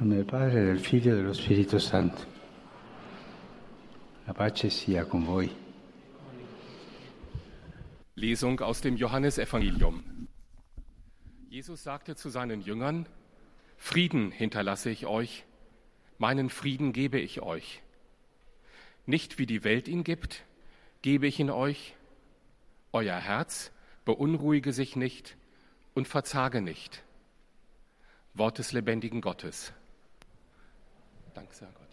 nome del Padre, del Figlio e dello Spirito Santo. La pace sia con voi. Lesung aus dem Johannesevangelium. Jesus sagte zu seinen Jüngern, Frieden hinterlasse ich euch, meinen Frieden gebe ich euch. Nicht wie die Welt ihn gibt, gebe ich ihn euch. Euer Herz beunruhige sich nicht und verzage nicht. Wort des lebendigen Gottes. Danke sehr Gott.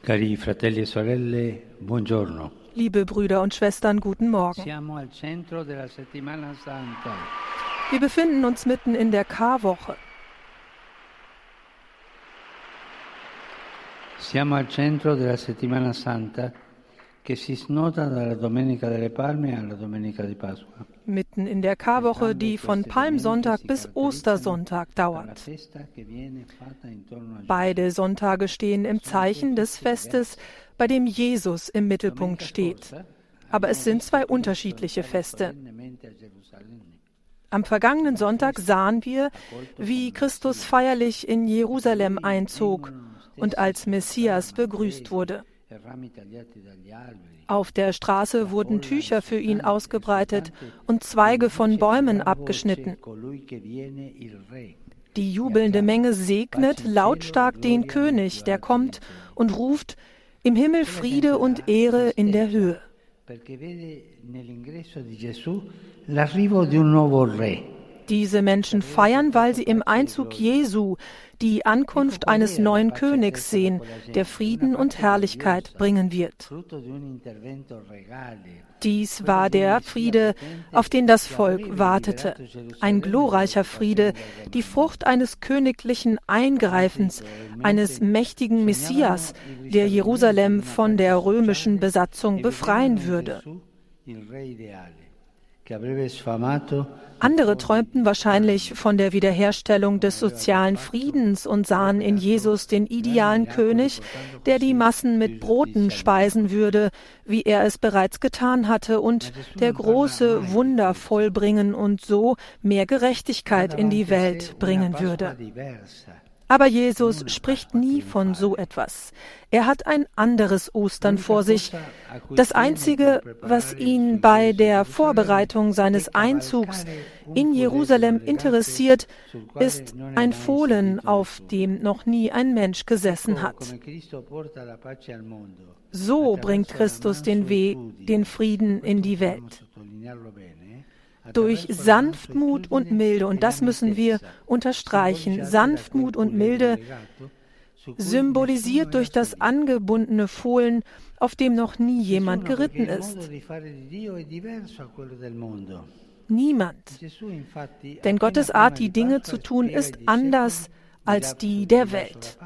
Cari fratelli e sorelle, buongiorno. Liebe Brüder und Schwestern, guten Morgen. Siamo al centro della settimana santa. Wir befinden uns mitten in der Karwoche. Siamo al centro della settimana santa Mitten in der Karwoche, die von Palmsonntag bis Ostersonntag dauert. Beide Sonntage stehen im Zeichen des Festes, bei dem Jesus im Mittelpunkt steht. Aber es sind zwei unterschiedliche Feste. Am vergangenen Sonntag sahen wir, wie Christus feierlich in Jerusalem einzog und als Messias begrüßt wurde. Auf der Straße wurden Tücher für ihn ausgebreitet und Zweige von Bäumen abgeschnitten. Die jubelnde Menge segnet lautstark den König, der kommt und ruft, im Himmel Friede und Ehre in der Höhe. Diese Menschen feiern, weil sie im Einzug Jesu die Ankunft eines neuen Königs sehen, der Frieden und Herrlichkeit bringen wird. Dies war der Friede, auf den das Volk wartete. Ein glorreicher Friede, die Frucht eines königlichen Eingreifens, eines mächtigen Messias, der Jerusalem von der römischen Besatzung befreien würde. Andere träumten wahrscheinlich von der Wiederherstellung des sozialen Friedens und sahen in Jesus den idealen König, der die Massen mit Broten speisen würde, wie er es bereits getan hatte, und der große Wunder vollbringen und so mehr Gerechtigkeit in die Welt bringen würde. Aber Jesus spricht nie von so etwas. Er hat ein anderes Ostern vor sich. Das Einzige, was ihn bei der Vorbereitung seines Einzugs in Jerusalem interessiert, ist ein Fohlen, auf dem noch nie ein Mensch gesessen hat. So bringt Christus den Weg, den Frieden in die Welt durch Sanftmut und Milde, und das müssen wir unterstreichen, Sanftmut und Milde, symbolisiert durch das angebundene Fohlen, auf dem noch nie jemand geritten ist. Niemand. Denn Gottes Art, die Dinge zu tun, ist anders als die der Welt.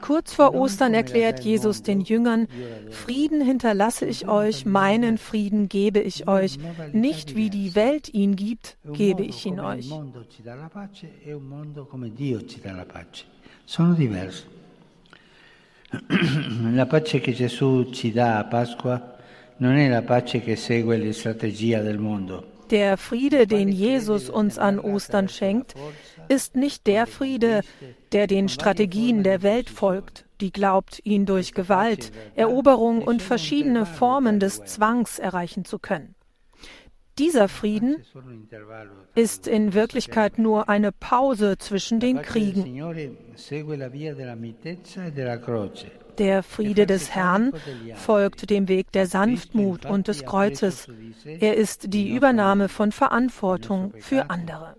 Kurz vor Ostern erklärt Jesus den Jüngern, Frieden hinterlasse ich euch, meinen Frieden gebe ich euch, nicht wie die Welt ihn gibt, gebe ich ihn euch. Sono diversi. La pace che Gesù ci dà a Pasqua non è la pace che segue le strategie del mondo. Der Friede, den Jesus uns an Ostern schenkt, ist nicht der Friede, der den Strategien der Welt folgt, die glaubt, ihn durch Gewalt, Eroberung und verschiedene Formen des Zwangs erreichen zu können. Dieser Frieden ist in Wirklichkeit nur eine Pause zwischen den Kriegen. Der Friede des Herrn folgt dem Weg der Sanftmut und des Kreuzes. Er ist die Übernahme von Verantwortung für andere.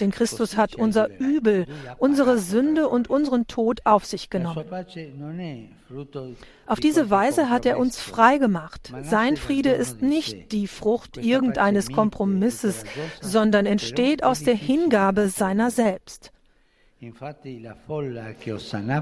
Denn Christus hat unser Übel, unsere Sünde und unseren Tod auf sich genommen. Auf diese Weise hat er uns frei gemacht. Sein Friede ist nicht die Frucht irgendeines Kompromisses, sondern entsteht aus der Hingabe seiner selbst.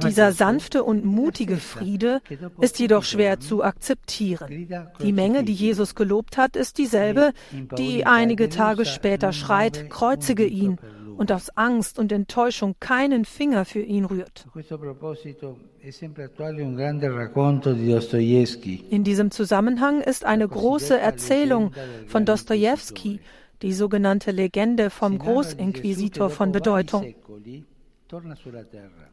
Dieser sanfte und mutige Friede ist jedoch schwer zu akzeptieren. Die Menge, die Jesus gelobt hat, ist dieselbe, die einige Tage später schreit, kreuzige ihn und aus Angst und Enttäuschung keinen Finger für ihn rührt. In diesem Zusammenhang ist eine große Erzählung von Dostojewski die sogenannte Legende vom Großinquisitor von Bedeutung.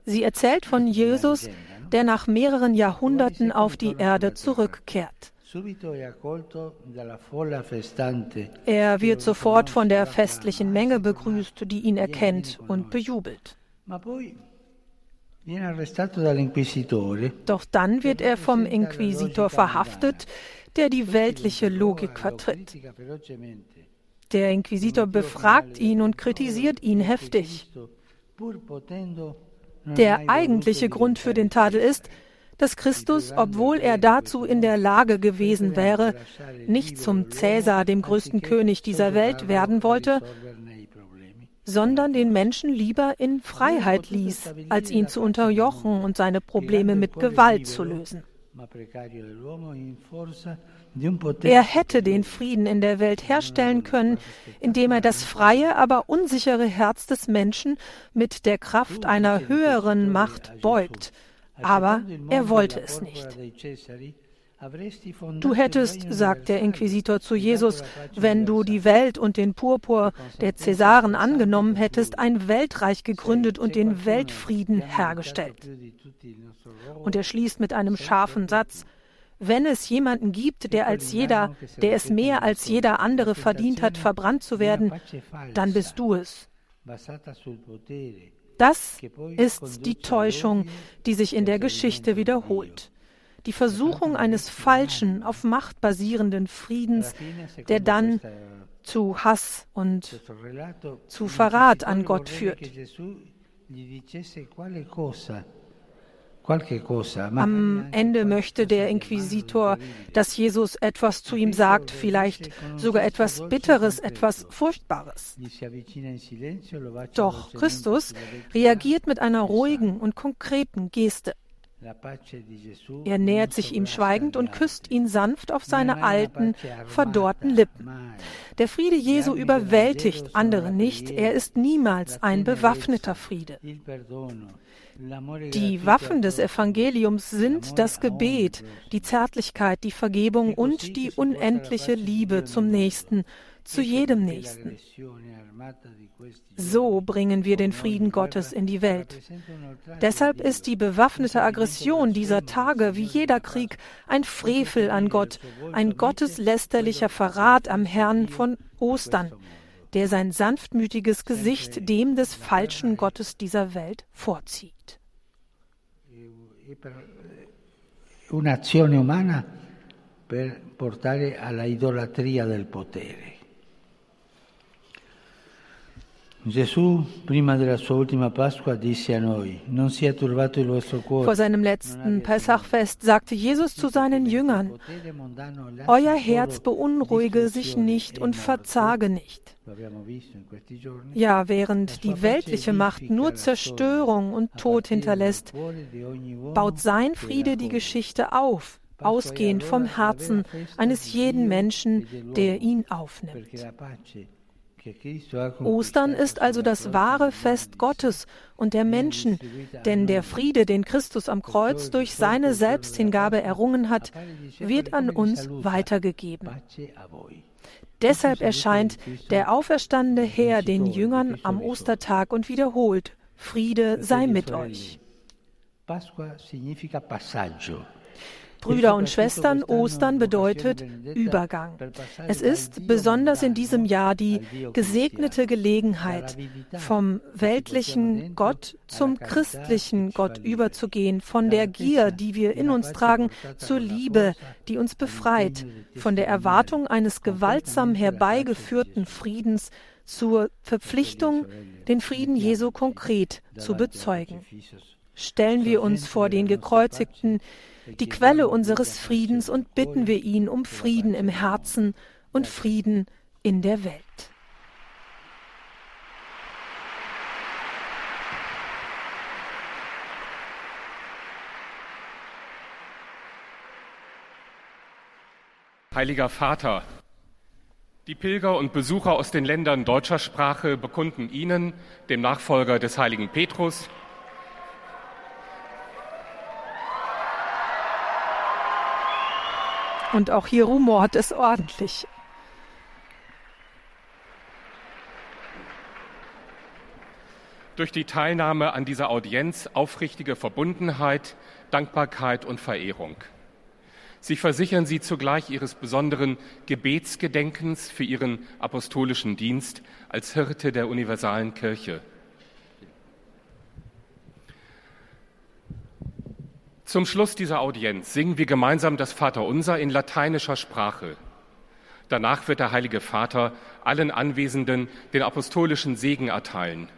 Sie erzählt von Jesus, der nach mehreren Jahrhunderten auf die Erde zurückkehrt. Er wird sofort von der festlichen Menge begrüßt, die ihn erkennt und bejubelt. Doch dann wird er vom Inquisitor verhaftet, der die weltliche Logik vertritt. Der Inquisitor befragt ihn und kritisiert ihn heftig. Der eigentliche Grund für den Tadel ist, dass Christus, obwohl er dazu in der Lage gewesen wäre, nicht zum Cäsar, dem größten König dieser Welt, werden wollte, sondern den Menschen lieber in Freiheit ließ, als ihn zu unterjochen und seine Probleme mit Gewalt zu lösen. Er hätte den Frieden in der Welt herstellen können, indem er das freie, aber unsichere Herz des Menschen mit der Kraft einer höheren Macht beugt. Aber er wollte es nicht. Du hättest, sagt der Inquisitor zu Jesus, wenn du die Welt und den Purpur der Cäsaren angenommen hättest, ein Weltreich gegründet und den Weltfrieden hergestellt. Und er schließt mit einem scharfen Satz, wenn es jemanden gibt, der als jeder, der es mehr als jeder andere verdient hat, verbrannt zu werden, dann bist du es. Das ist die Täuschung, die sich in der Geschichte wiederholt. Die Versuchung eines falschen, auf Macht basierenden Friedens, der dann zu Hass und zu Verrat an Gott führt. Am Ende möchte der Inquisitor, dass Jesus etwas zu ihm sagt, vielleicht sogar etwas Bitteres, etwas Furchtbares. Doch Christus reagiert mit einer ruhigen und konkreten Geste. Er nähert sich ihm schweigend und küsst ihn sanft auf seine alten, verdorrten Lippen. Der Friede Jesu überwältigt andere nicht, er ist niemals ein bewaffneter Friede. Die Waffen des Evangeliums sind das Gebet, die Zärtlichkeit, die Vergebung und die unendliche Liebe zum Nächsten, zu jedem Nächsten. So bringen wir den Frieden Gottes in die Welt. Deshalb ist die bewaffnete Aggression dieser Tage wie jeder Krieg ein Frevel an Gott, ein gotteslästerlicher Verrat am Herrn von Ostern, der sein sanftmütiges Gesicht dem des falschen Gottes dieser Welt vorzieht. Un'azione umana per portare alla idolatria del potere. Vor seinem letzten Pessachfest sagte Jesus zu seinen Jüngern, Euer Herz beunruhige sich nicht und verzage nicht. Ja, während die weltliche Macht nur Zerstörung und Tod hinterlässt, baut sein Friede die Geschichte auf, ausgehend vom Herzen eines jeden Menschen, der ihn aufnimmt. Ostern ist also das wahre Fest Gottes und der Menschen, denn der Friede, den Christus am Kreuz durch seine Selbsthingabe errungen hat, wird an uns weitergegeben. Deshalb erscheint der auferstandene Herr den Jüngern am Ostertag und wiederholt, Friede sei mit euch. Pasqua significa passaggio. Brüder und Schwestern, Ostern bedeutet Übergang. Es ist besonders in diesem Jahr die gesegnete Gelegenheit, vom weltlichen Gott zum christlichen Gott überzugehen, von der Gier, die wir in uns tragen, zur Liebe, die uns befreit, von der Erwartung eines gewaltsam herbeigeführten Friedens zur Verpflichtung, den Frieden Jesu konkret zu bezeugen. Stellen wir uns vor den Gekreuzigten, die Quelle unseres Friedens und bitten wir ihn um Frieden im Herzen und Frieden in der Welt. Heiliger Vater, die Pilger und Besucher aus den Ländern deutscher Sprache bekunden Ihnen, dem Nachfolger des heiligen Petrus, Und auch hier rumort es ordentlich. Durch die Teilnahme an dieser Audienz aufrichtige Verbundenheit, Dankbarkeit und Verehrung. Sie versichern sie zugleich ihres besonderen Gebetsgedenkens für ihren apostolischen Dienst als Hirte der universalen Kirche. Zum Schluss dieser Audienz singen wir gemeinsam das Vaterunser in lateinischer Sprache. Danach wird der Heilige Vater allen Anwesenden den apostolischen Segen erteilen.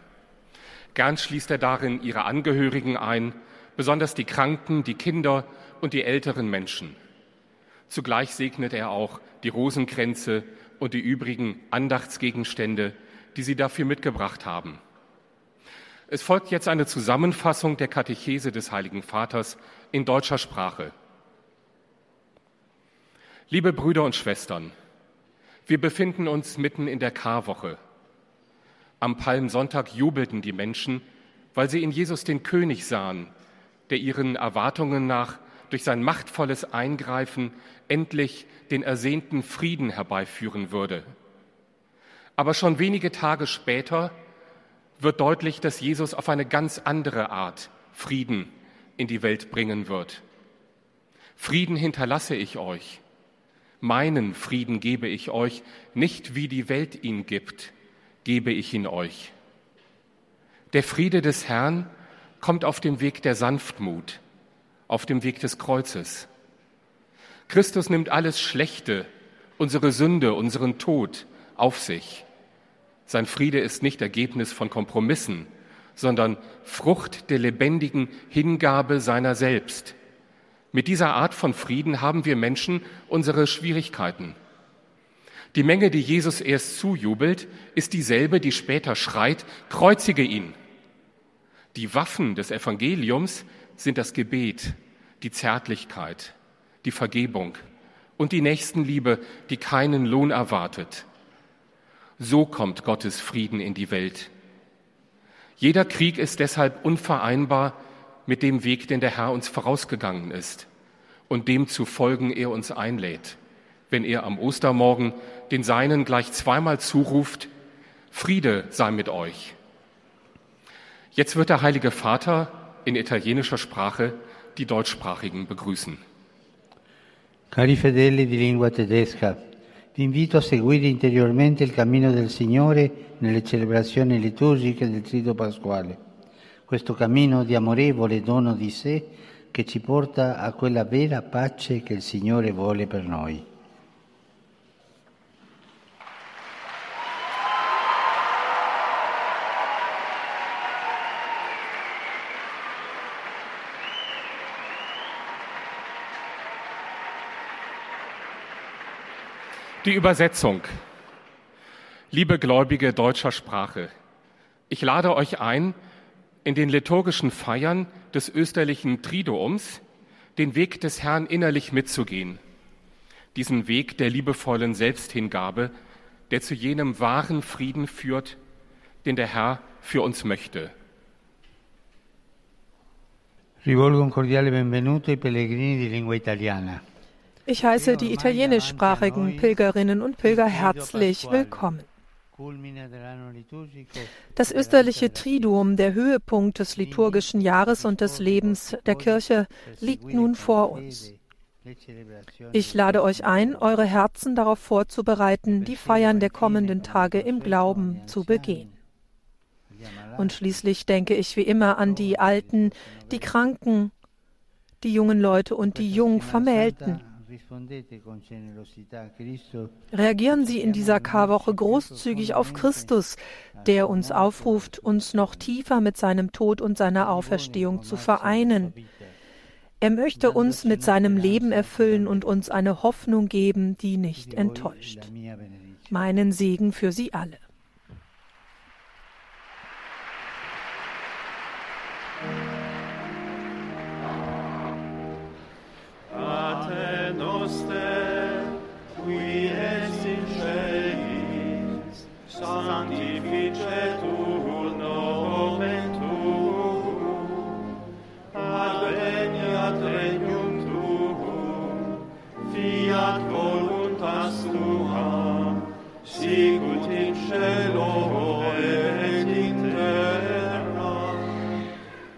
Gern schließt er darin ihre Angehörigen ein, besonders die Kranken, die Kinder und die älteren Menschen. Zugleich segnet er auch die Rosenkränze und die übrigen Andachtsgegenstände, die sie dafür mitgebracht haben. Es folgt jetzt eine Zusammenfassung der Katechese des Heiligen Vaters in deutscher Sprache. Liebe Brüder und Schwestern, wir befinden uns mitten in der Karwoche. Am Palmsonntag jubelten die Menschen, weil sie in Jesus den König sahen, der ihren Erwartungen nach durch sein machtvolles Eingreifen endlich den ersehnten Frieden herbeiführen würde. Aber schon wenige Tage später wird deutlich, dass Jesus auf eine ganz andere Art Frieden in die Welt bringen wird. Frieden hinterlasse ich euch, Meinen Frieden gebe ich euch, nicht wie die Welt ihn gibt, gebe ich ihn euch. Der Friede des Herrn kommt auf dem Weg der Sanftmut, auf dem Weg des Kreuzes. Christus nimmt alles Schlechte, unsere Sünde, unseren Tod auf sich. Sein Friede ist nicht Ergebnis von Kompromissen, sondern Frucht der lebendigen Hingabe seiner selbst, mit dieser Art von Frieden haben wir Menschen unsere Schwierigkeiten. Die Menge, die Jesus erst zujubelt, ist dieselbe, die später schreit, kreuzige ihn. Die Waffen des Evangeliums sind das Gebet, die Zärtlichkeit, die Vergebung und die Nächstenliebe, die keinen Lohn erwartet. So kommt Gottes Frieden in die Welt. Jeder Krieg ist deshalb unvereinbar mit dem Weg, den der Herr uns vorausgegangen ist und dem zu folgen er uns einlädt, wenn er am Ostermorgen den Seinen gleich zweimal zuruft, Friede sei mit euch. Jetzt wird der Heilige Vater in italienischer Sprache die Deutschsprachigen begrüßen. Cari fedeli di lingua tedesca, vi invito a seguire interiormente il cammino del Signore nelle celebrazioni liturgiche del Trido Pasquale. questo cammino di amorevole dono di sé che ci porta a quella vera pace che il Signore vuole per noi. Die Übersetzung. Liebe Gläubige deutscher Sprache, ich lade euch ein, in den liturgischen Feiern des österlichen Triduums den Weg des Herrn innerlich mitzugehen. Diesen Weg der liebevollen Selbsthingabe, der zu jenem wahren Frieden führt, den der Herr für uns möchte. Ich heiße die italienischsprachigen Pilgerinnen und Pilger herzlich willkommen. Das österliche Triduum, der Höhepunkt des liturgischen Jahres und des Lebens der Kirche, liegt nun vor uns. Ich lade euch ein, eure Herzen darauf vorzubereiten, die Feiern der kommenden Tage im Glauben zu begehen. Und schließlich denke ich wie immer an die Alten, die Kranken, die jungen Leute und die jung Vermählten. Reagieren Sie in dieser Karwoche großzügig auf Christus, der uns aufruft, uns noch tiefer mit seinem Tod und seiner Auferstehung zu vereinen. Er möchte uns mit seinem Leben erfüllen und uns eine Hoffnung geben, die nicht enttäuscht. Meinen Segen für Sie alle. sicut in cielo et in terra.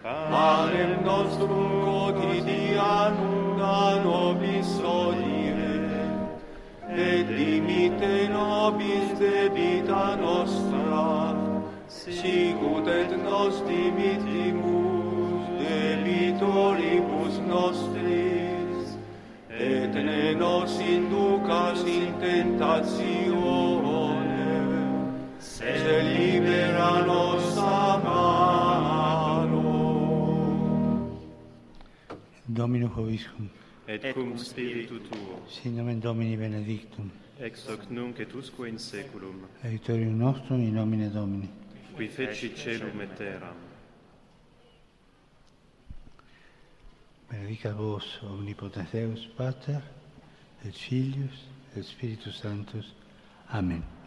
Panem nostrum quotidianum da nobis odie, et dimite nobis debita nostra, sicut et nos dimitimus debitoribus nostris, et ne nos inducas in tentatio, libera nos a mano. Dominus Hoviscum. Et cum spiritu tuo. Sin nomen Domini benedictum. Ex hoc nunc et usque in seculum. Aiutorium nostrum in nomine Domini. Qui feci celum et terram. Benedica vos, omnipotens Deus, Pater, et Filius, et Spiritus Sanctus. Amen.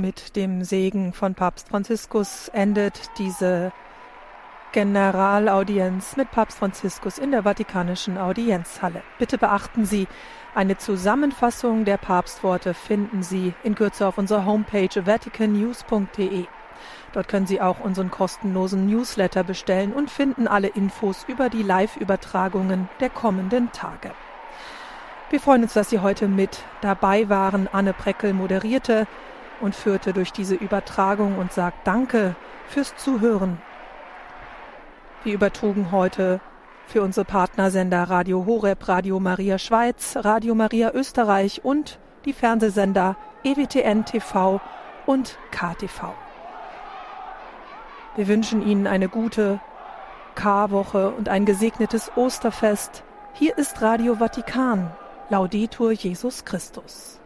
Mit dem Segen von Papst Franziskus endet diese Generalaudienz mit Papst Franziskus in der Vatikanischen Audienzhalle. Bitte beachten Sie, eine Zusammenfassung der Papstworte finden Sie in Kürze auf unserer Homepage vaticannews.de. Dort können Sie auch unseren kostenlosen Newsletter bestellen und finden alle Infos über die Live-Übertragungen der kommenden Tage. Wir freuen uns, dass Sie heute mit dabei waren. Anne Preckel moderierte und führte durch diese Übertragung und sagt Danke fürs Zuhören. Wir übertrugen heute für unsere Partnersender Radio Horeb, Radio Maria Schweiz, Radio Maria Österreich und die Fernsehsender EWTN TV und KTV. Wir wünschen Ihnen eine gute Karwoche und ein gesegnetes Osterfest. Hier ist Radio Vatikan. Laudetur Jesus Christus.